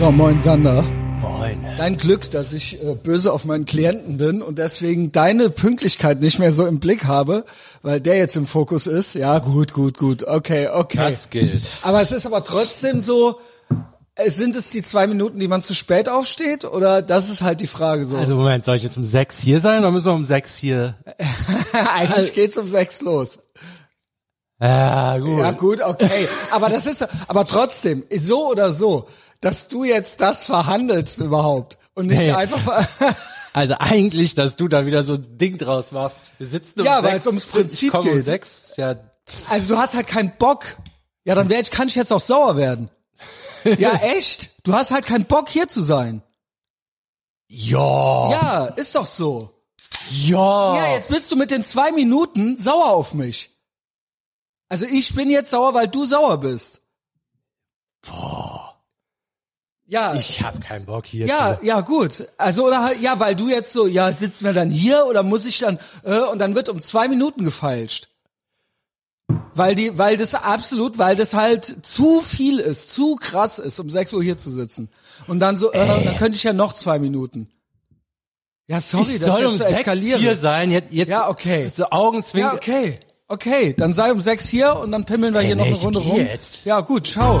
So, moin Sander. Moin. Dein Glück, dass ich äh, böse auf meinen Klienten bin und deswegen deine Pünktlichkeit nicht mehr so im Blick habe, weil der jetzt im Fokus ist. Ja, gut, gut, gut. Okay, okay. Das gilt. Aber es ist aber trotzdem so, äh, sind es die zwei Minuten, die man zu spät aufsteht? Oder das ist halt die Frage so. Also Moment, soll ich jetzt um sechs hier sein oder müssen wir um sechs hier? Eigentlich geht's um sechs los. Ja, gut. Ja, gut, okay. Aber das ist, aber trotzdem, so oder so, dass du jetzt das verhandelst überhaupt und nicht Nee. einfach, ver- Also eigentlich, dass du da wieder so ein Ding draus machst. Wir sitzen um Ja, sechs. weil es ums Prinzip komme um geht. sechs. Ja, also du hast halt keinen Bock. Ja, dann wär ich, kann ich jetzt auch sauer werden. Ja, echt? Du hast halt keinen Bock hier zu sein. ja, Ja, ist doch so. ja. Ja, jetzt bist du mit den zwei Minuten sauer auf mich. Also ich bin jetzt sauer, weil du sauer bist. Boah, Ja. ich hab keinen Bock hier zu Ja, sein. ja, gut. Also oder ja, weil du jetzt so, ja, sitzen wir dann hier oder muss ich dann äh, und dann wird um zwei Minuten gefeilscht. Weil die, weil das absolut, weil das halt zu viel ist, zu krass ist, um 6 Uhr hier zu sitzen. Und dann so, äh, dann könnte ich ja noch zwei Minuten. Ja, sorry, Ich das soll um zu sechs hier sein. Jetzt, jetzt Ja, okay. So Augenzwinker. Ja, okay. Okay, dann sei um sechs hier und dann pimmeln wir Ey, hier noch eine Runde rum. jetzt. Ja, gut, ciao.